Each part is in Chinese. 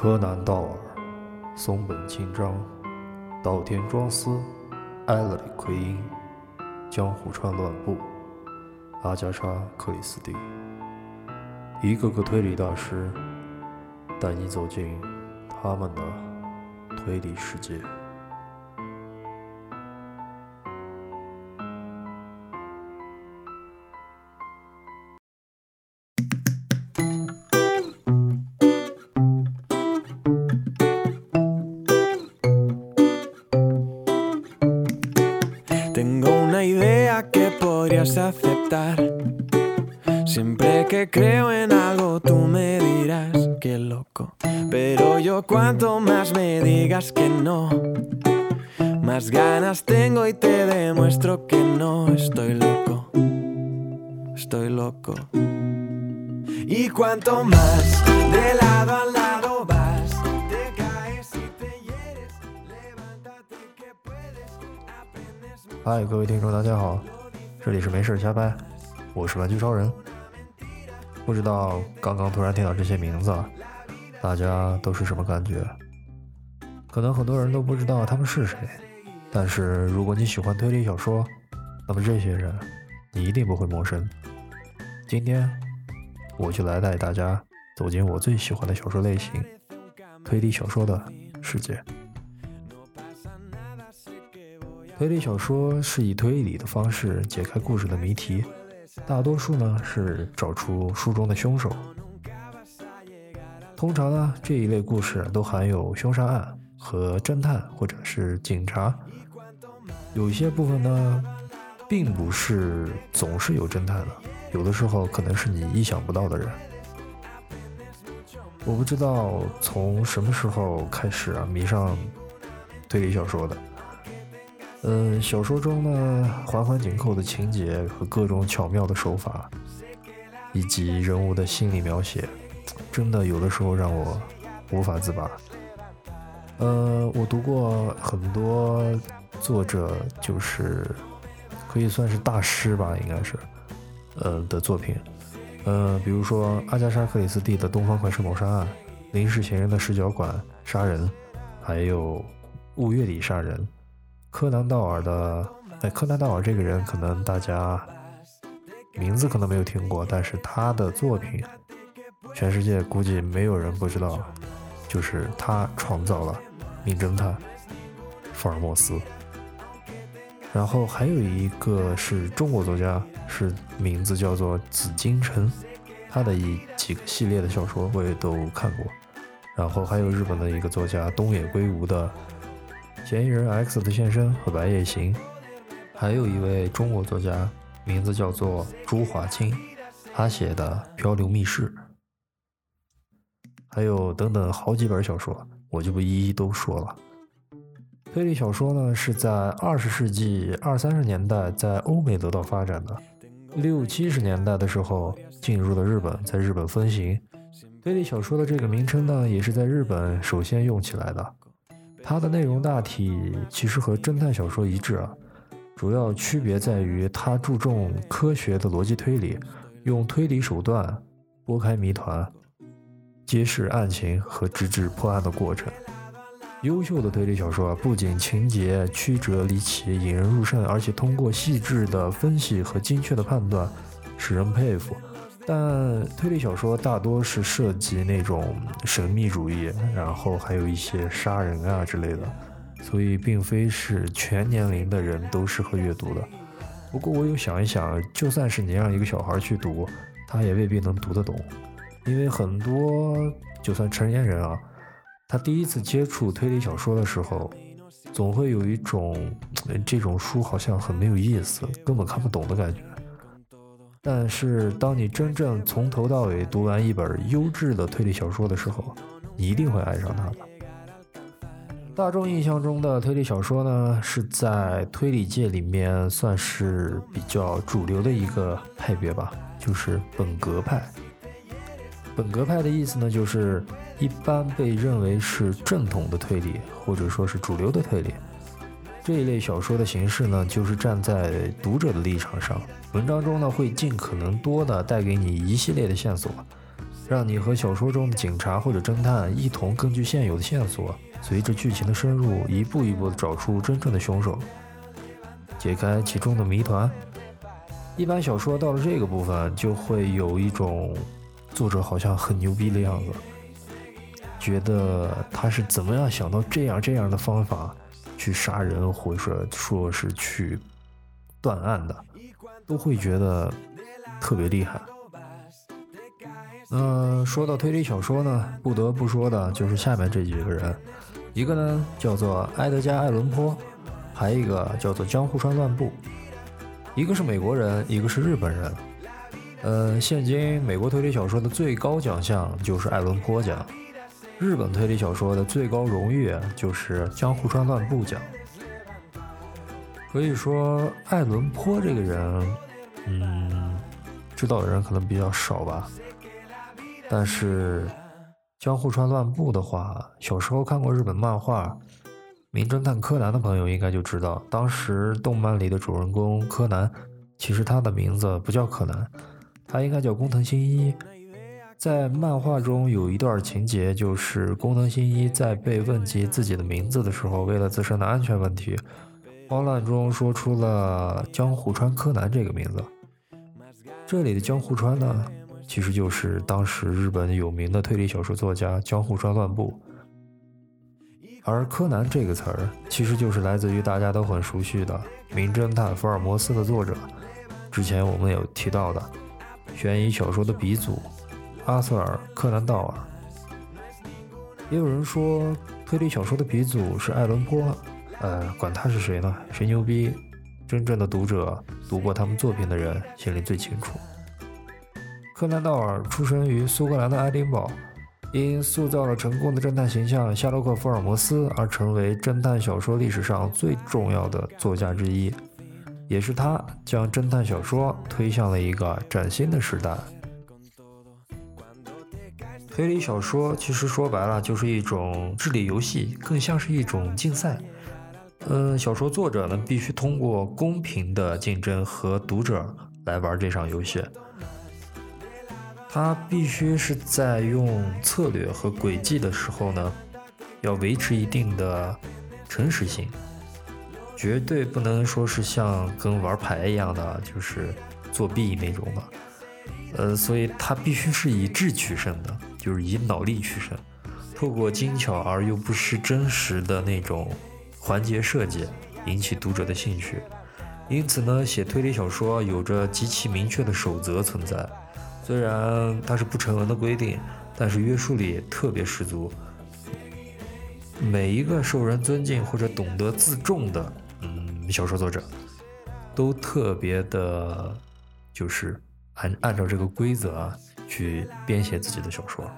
柯南·道尔、松本清张、岛田庄司、埃勒里·奎因、江户川乱步、阿加莎·克里斯蒂，一个个推理大师，带你走进他们的推理世界。Tengo una idea que podrías aceptar. Siempre que creo en algo tú me dirás que loco. Pero yo cuanto más me digas que no, más ganas tengo y te demuestro que no estoy loco. Estoy loco. Y cuanto más de lado a lado 嗨，各位听众，大家好，这里是没事瞎掰，我是玩具超人。不知道刚刚突然听到这些名字，大家都是什么感觉？可能很多人都不知道他们是谁，但是如果你喜欢推理小说，那么这些人你一定不会陌生。今天我就来带大家走进我最喜欢的小说类型——推理小说的世界。推理小说是以推理的方式解开故事的谜题，大多数呢是找出书中的凶手。通常呢这一类故事都含有凶杀案和侦探或者是警察，有些部分呢并不是总是有侦探的，有的时候可能是你意想不到的人。我不知道从什么时候开始啊迷上推理小说的。嗯，小说中呢，环环紧扣的情节和各种巧妙的手法，以及人物的心理描写，真的有的时候让我无法自拔。呃，我读过很多作者，就是可以算是大师吧，应该是，呃的作品。呃，比如说阿加莎·克里斯蒂的《东方快车谋杀案》，临时嫌疑人的视角馆杀人，还有五月里杀人。柯南道尔的，哎，柯南道尔这个人可能大家名字可能没有听过，但是他的作品，全世界估计没有人不知道，就是他创造了名侦探福尔摩斯。然后还有一个是中国作家，是名字叫做紫金陈，他的一几个系列的小说我也都看过。然后还有日本的一个作家东野圭吾的。嫌疑人 X 的现身和白夜行，还有一位中国作家，名字叫做朱华清，他写的《漂流密室》，还有等等好几本小说，我就不一一都说了。推理小说呢，是在二十世纪二三十年代在欧美得到发展的，六七十年代的时候进入了日本，在日本风行。推理小说的这个名称呢，也是在日本首先用起来的。它的内容大体其实和侦探小说一致啊，主要区别在于它注重科学的逻辑推理，用推理手段拨开谜团，揭示案情和直至破案的过程。优秀的推理小说啊，不仅情节曲折离奇、引人入胜，而且通过细致的分析和精确的判断，使人佩服。但推理小说大多是涉及那种神秘主义，然后还有一些杀人啊之类的，所以并非是全年龄的人都适合阅读的。不过我有想一想，就算是你让一个小孩去读，他也未必能读得懂，因为很多就算成年人啊，他第一次接触推理小说的时候，总会有一种这种书好像很没有意思，根本看不懂的感觉。但是，当你真正从头到尾读完一本优质的推理小说的时候，你一定会爱上它的。大众印象中的推理小说呢，是在推理界里面算是比较主流的一个派别吧，就是本格派。本格派的意思呢，就是一般被认为是正统的推理，或者说是主流的推理。这一类小说的形式呢，就是站在读者的立场上，文章中呢会尽可能多的带给你一系列的线索，让你和小说中的警察或者侦探一同根据现有的线索，随着剧情的深入，一步一步的找出真正的凶手，解开其中的谜团。一般小说到了这个部分，就会有一种作者好像很牛逼的样子，觉得他是怎么样想到这样这样的方法去杀人，或者说是去断案的，都会觉得特别厉害。嗯，说到推理小说呢，不得不说的就是下面这几个人，一个呢叫做埃德加·艾伦坡，还一个叫做江户川乱步，一个是美国人，一个是日本人。呃，现今美国推理小说的最高奖项就是艾伦坡奖，日本推理小说的最高荣誉就是江户川乱步奖。可以说，艾伦坡这个人，嗯，知道的人可能比较少吧。但是，江户川乱步的话，小时候看过日本漫画《名侦探柯南》的朋友应该就知道，当时动漫里的主人公柯南，其实他的名字不叫柯南，他应该叫工藤新一。在漫画中有一段情节，就是工藤新一在被问及自己的名字的时候，为了自身的安全问题，慌乱中说出了江户川柯南这个名字。这里的江户川呢？其实就是当时日本有名的推理小说作家江户川乱步，而柯南这个词儿，其实就是来自于大家都很熟悉的名侦探福尔摩斯的作者，之前我们有提到的悬疑小说的鼻祖阿瑟尔·柯南道尔。也有人说推理小说的鼻祖是爱伦坡，呃，管他是谁呢？谁牛逼？真正的读者读过他们作品的人心里最清楚。柯南·道尔出生于苏格兰的爱丁堡，因塑造了成功的侦探形象夏洛克·福尔摩斯而成为侦探小说历史上最重要的作家之一。也是他将侦探小说推向了一个崭新的时代。推理小说其实说白了就是一种智力游戏，更像是一种竞赛。嗯，小说作者呢必须通过公平的竞争和读者来玩这场游戏。他必须是在用策略和诡计的时候呢，要维持一定的诚实性，绝对不能说是像跟玩牌一样的，就是作弊那种的。呃，所以他必须是以智取胜的，就是以脑力取胜，透过精巧而又不失真实的那种环节设计，引起读者的兴趣。因此呢，写推理小说有着极其明确的守则存在。虽然它是不成文的规定，但是约束力特别十足。每一个受人尊敬或者懂得自重的，嗯，小说作者，都特别的，就是按按照这个规则啊去编写自己的小说。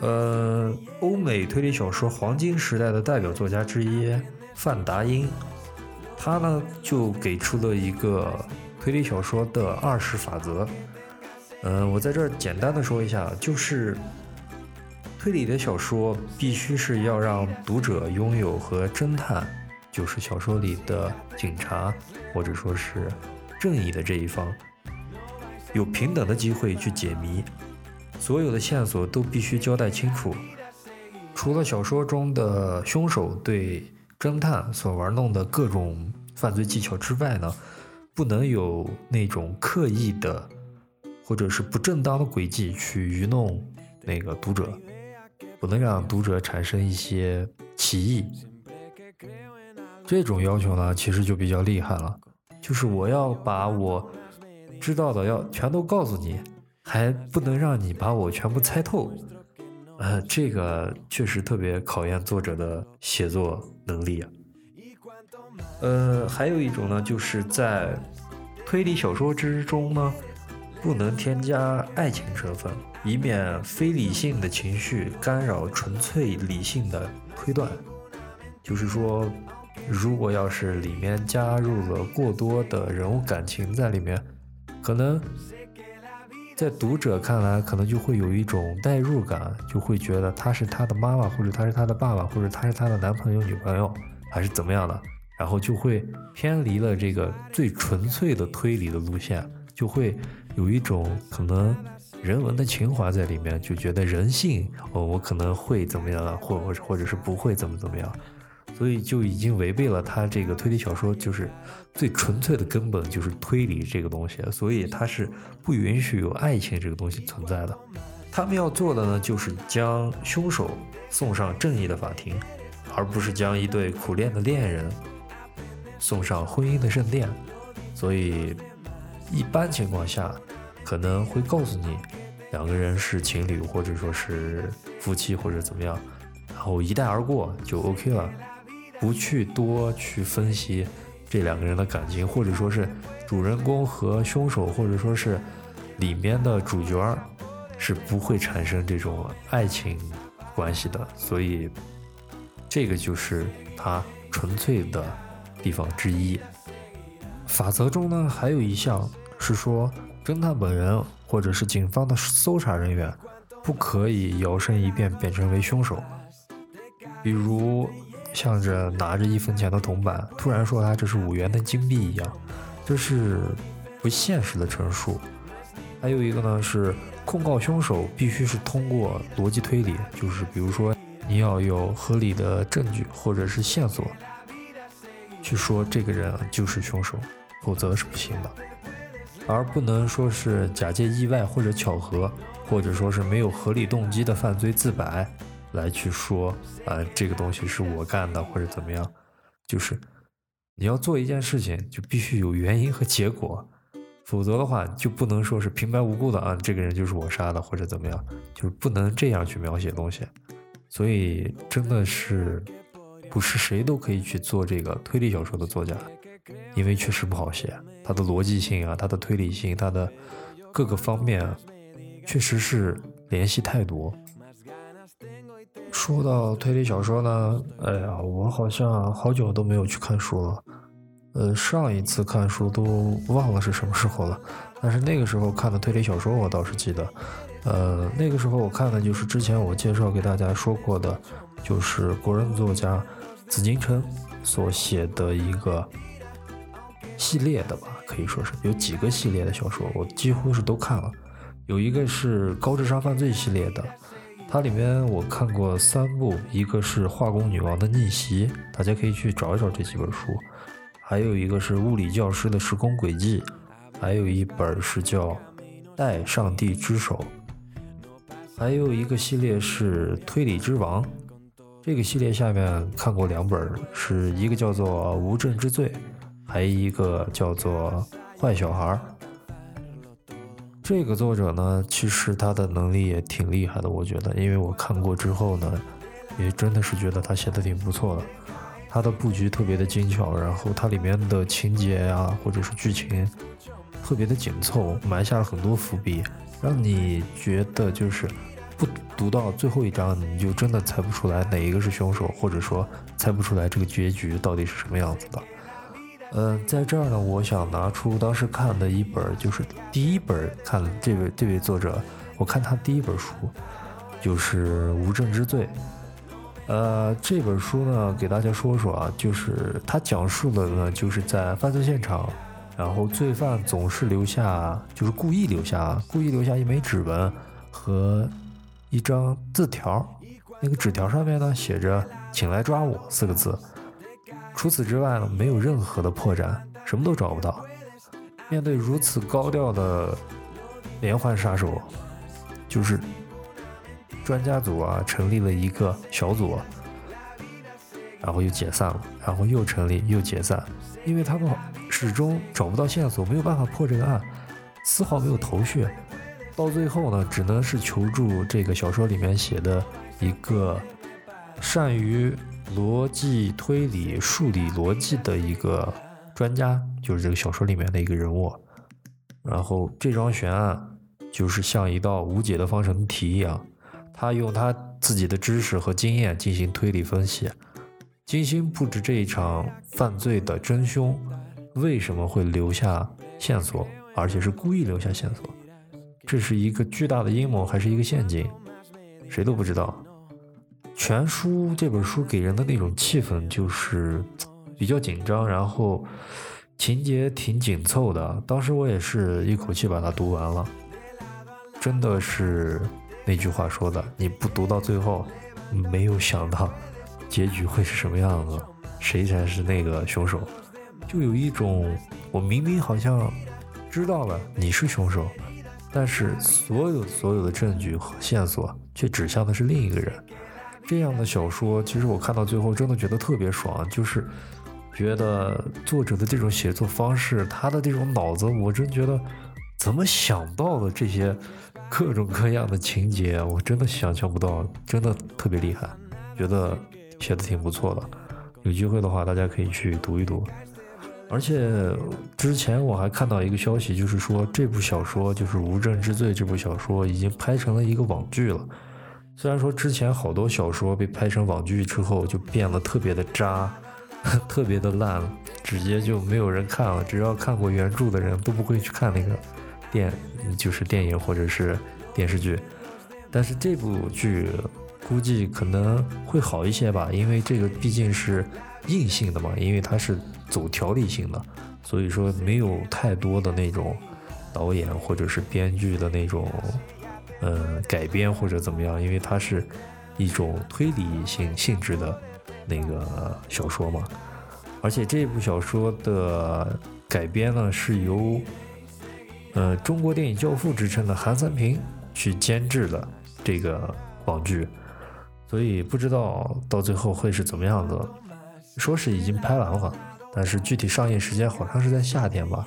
呃，欧美推理小说黄金时代的代表作家之一范达因，他呢就给出了一个推理小说的二十法则。嗯，我在这儿简单的说一下，就是推理的小说必须是要让读者拥有和侦探，就是小说里的警察或者说是正义的这一方，有平等的机会去解谜，所有的线索都必须交代清楚。除了小说中的凶手对侦探所玩弄的各种犯罪技巧之外呢，不能有那种刻意的。或者是不正当的轨迹去愚弄那个读者，不能让读者产生一些歧义。这种要求呢，其实就比较厉害了。就是我要把我知道的要全都告诉你，还不能让你把我全部猜透。呃，这个确实特别考验作者的写作能力啊。呃，还有一种呢，就是在推理小说之中呢。不能添加爱情成分，以免非理性的情绪干扰纯粹理性的推断。就是说，如果要是里面加入了过多的人物感情在里面，可能在读者看来，可能就会有一种代入感，就会觉得他是他的妈妈，或者他是他的爸爸，或者他是他的男朋友、女朋友，还是怎么样的，然后就会偏离了这个最纯粹的推理的路线，就会。有一种可能人文的情怀在里面，就觉得人性哦，我可能会怎么样，或或或者是不会怎么怎么样，所以就已经违背了他这个推理小说就是最纯粹的根本，就是推理这个东西，所以他是不允许有爱情这个东西存在的。他们要做的呢，就是将凶手送上正义的法庭，而不是将一对苦恋的恋人送上婚姻的圣殿。所以，一般情况下。可能会告诉你，两个人是情侣，或者说是夫妻，或者怎么样，然后一带而过就 OK 了，不去多去分析这两个人的感情，或者说是主人公和凶手，或者说是里面的主角是不会产生这种爱情关系的，所以这个就是它纯粹的地方之一。法则中呢，还有一项是说。侦探本人或者是警方的搜查人员，不可以摇身一变变成为凶手。比如，向着拿着一分钱的铜板，突然说他这是五元的金币一样，这是不现实的陈述。还有一个呢，是控告凶手必须是通过逻辑推理，就是比如说你要有合理的证据或者是线索，去说这个人就是凶手，否则是不行的。而不能说是假借意外或者巧合，或者说是没有合理动机的犯罪自白来去说，啊，这个东西是我干的或者怎么样，就是你要做一件事情就必须有原因和结果，否则的话就不能说是平白无故的啊，这个人就是我杀的或者怎么样，就是不能这样去描写东西，所以真的是不是谁都可以去做这个推理小说的作家。因为确实不好写，它的逻辑性啊，它的推理性，它的各个方面，确实是联系太多。说到推理小说呢，哎呀，我好像好久都没有去看书了。呃，上一次看书都忘了是什么时候了，但是那个时候看的推理小说我倒是记得。呃，那个时候我看的就是之前我介绍给大家说过的，就是国人作家紫禁城所写的一个。系列的吧，可以说是有几个系列的小说，我几乎是都看了。有一个是高智商犯罪系列的，它里面我看过三部，一个是化工女王的逆袭，大家可以去找一找这几本书。还有一个是物理教师的时空轨迹，还有一本是叫《带上帝之手》，还有一个系列是推理之王。这个系列下面看过两本，是一个叫做《无证之罪》。还一个叫做《坏小孩》，这个作者呢，其实他的能力也挺厉害的，我觉得，因为我看过之后呢，也真的是觉得他写的挺不错的，他的布局特别的精巧，然后它里面的情节呀，或者是剧情特别的紧凑，埋下了很多伏笔，让你觉得就是不读到最后一章，你就真的猜不出来哪一个是凶手，或者说猜不出来这个结局到底是什么样子的。嗯，在这儿呢，我想拿出当时看的一本，就是第一本看这位这位作者，我看他第一本书，就是《无证之罪》。呃，这本书呢，给大家说说啊，就是他讲述的呢，就是在犯罪现场，然后罪犯总是留下，就是故意留下，故意留下一枚指纹和一张字条，那个纸条上面呢写着“请来抓我”四个字。除此之外呢，没有任何的破绽，什么都找不到。面对如此高调的连环杀手，就是专家组啊，成立了一个小组，然后又解散了，然后又成立又解散，因为他们始终找不到线索，没有办法破这个案，丝毫没有头绪。到最后呢，只能是求助这个小说里面写的一个善于。逻辑推理、数理逻辑的一个专家，就是这个小说里面的一个人物。然后这桩悬案就是像一道无解的方程题一样，他用他自己的知识和经验进行推理分析，精心布置这一场犯罪的真凶为什么会留下线索，而且是故意留下线索。这是一个巨大的阴谋还是一个陷阱，谁都不知道。全书这本书给人的那种气氛就是比较紧张，然后情节挺紧凑的。当时我也是一口气把它读完了。真的是那句话说的，你不读到最后，没有想到结局会是什么样子，谁才是那个凶手，就有一种我明明好像知道了你是凶手，但是所有所有的证据和线索却指向的是另一个人。这样的小说，其实我看到最后真的觉得特别爽，就是觉得作者的这种写作方式，他的这种脑子，我真觉得。怎么想到的这些各种各样的情节，我真的想象不到，真的特别厉害，觉得写的挺不错的。有机会的话，大家可以去读一读。而且之前我还看到一个消息，就是说这部小说就是《无证之罪》这部小说已经拍成了一个网剧了。虽然说之前好多小说被拍成网剧之后就变得特别的渣，特别的烂，直接就没有人看了。只要看过原著的人都不会去看那个。电就是电影或者是电视剧，但是这部剧估计可能会好一些吧，因为这个毕竟是硬性的嘛，因为它是走条理性的，所以说没有太多的那种导演或者是编剧的那种嗯改编或者怎么样，因为它是一种推理性性质的那个小说嘛，而且这部小说的改编呢是由。呃，中国电影教父之称的韩三平去监制的这个网剧，所以不知道到最后会是怎么样子。说是已经拍完了，但是具体上映时间好像是在夏天吧，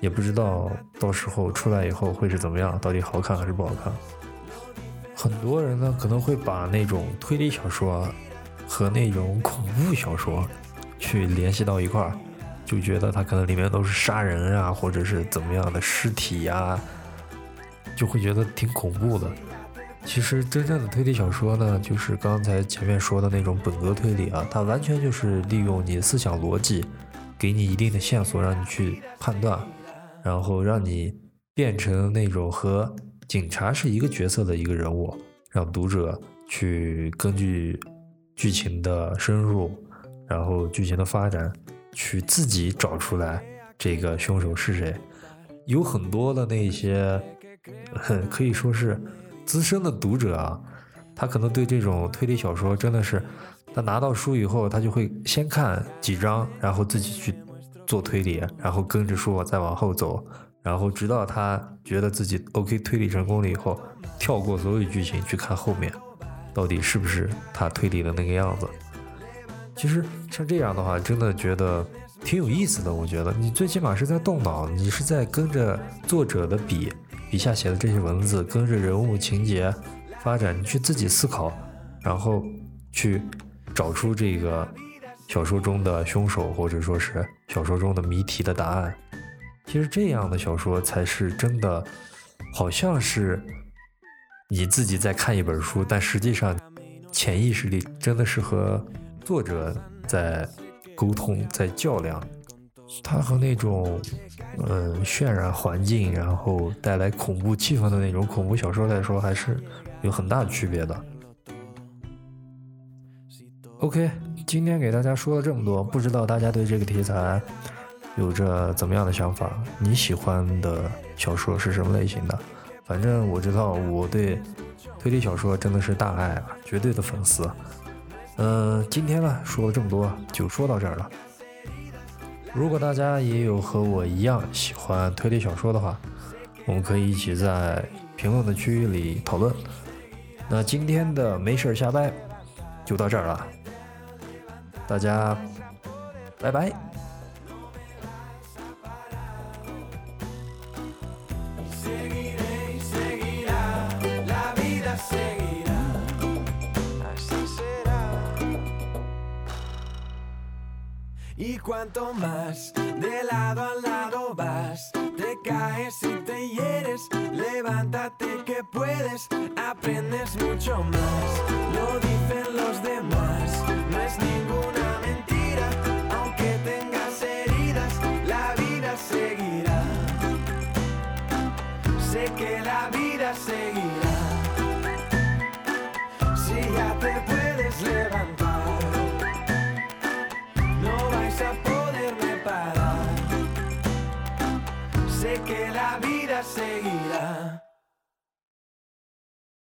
也不知道到时候出来以后会是怎么样，到底好看还是不好看。很多人呢可能会把那种推理小说和那种恐怖小说去联系到一块儿。就觉得它可能里面都是杀人啊，或者是怎么样的尸体呀，就会觉得挺恐怖的。其实真正的推理小说呢，就是刚才前面说的那种本格推理啊，它完全就是利用你思想逻辑，给你一定的线索，让你去判断，然后让你变成那种和警察是一个角色的一个人物，让读者去根据剧情的深入，然后剧情的发展。去自己找出来这个凶手是谁，有很多的那些 可以说是资深的读者啊，他可能对这种推理小说真的是，他拿到书以后，他就会先看几章，然后自己去做推理，然后跟着书再往后走，然后直到他觉得自己 OK 推理成功了以后，跳过所有剧情去看后面，到底是不是他推理的那个样子。其实像这样的话，真的觉得挺有意思的。我觉得你最起码是在动脑，你是在跟着作者的笔笔下写的这些文字，跟着人物情节发展，你去自己思考，然后去找出这个小说中的凶手，或者说是小说中的谜题的答案。其实这样的小说才是真的，好像是你自己在看一本书，但实际上潜意识里真的是和。作者在沟通，在较量，他和那种嗯渲染环境，然后带来恐怖气氛的那种恐怖小说来说，还是有很大区别的。OK，今天给大家说了这么多，不知道大家对这个题材有着怎么样的想法？你喜欢的小说是什么类型的？反正我知道我对推理小说真的是大爱啊，绝对的粉丝。嗯，今天呢说了这么多，就说到这儿了。如果大家也有和我一样喜欢推理小说的话，我们可以一起在评论的区域里讨论。那今天的没事儿瞎掰就到这儿了，大家拜拜。Y cuanto más de lado a lado vas, te caes y te hieres. Levántate que puedes, aprendes mucho más. Lo dicen los demás, no ninguna mentira, aunque tengas heridas, la vida seguirá. Sé que la vida seguirá. Si ya te puedes levantar.